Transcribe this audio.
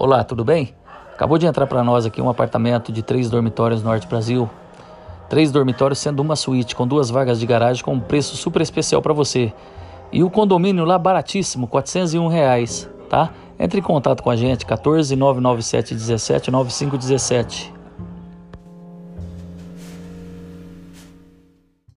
Olá, tudo bem? Acabou de entrar para nós aqui um apartamento de três dormitórios Norte Brasil. Três dormitórios sendo uma suíte com duas vagas de garagem com um preço super especial para você. E o condomínio lá baratíssimo, 401 reais, tá? Entre em contato com a gente, 14 997 17 9517.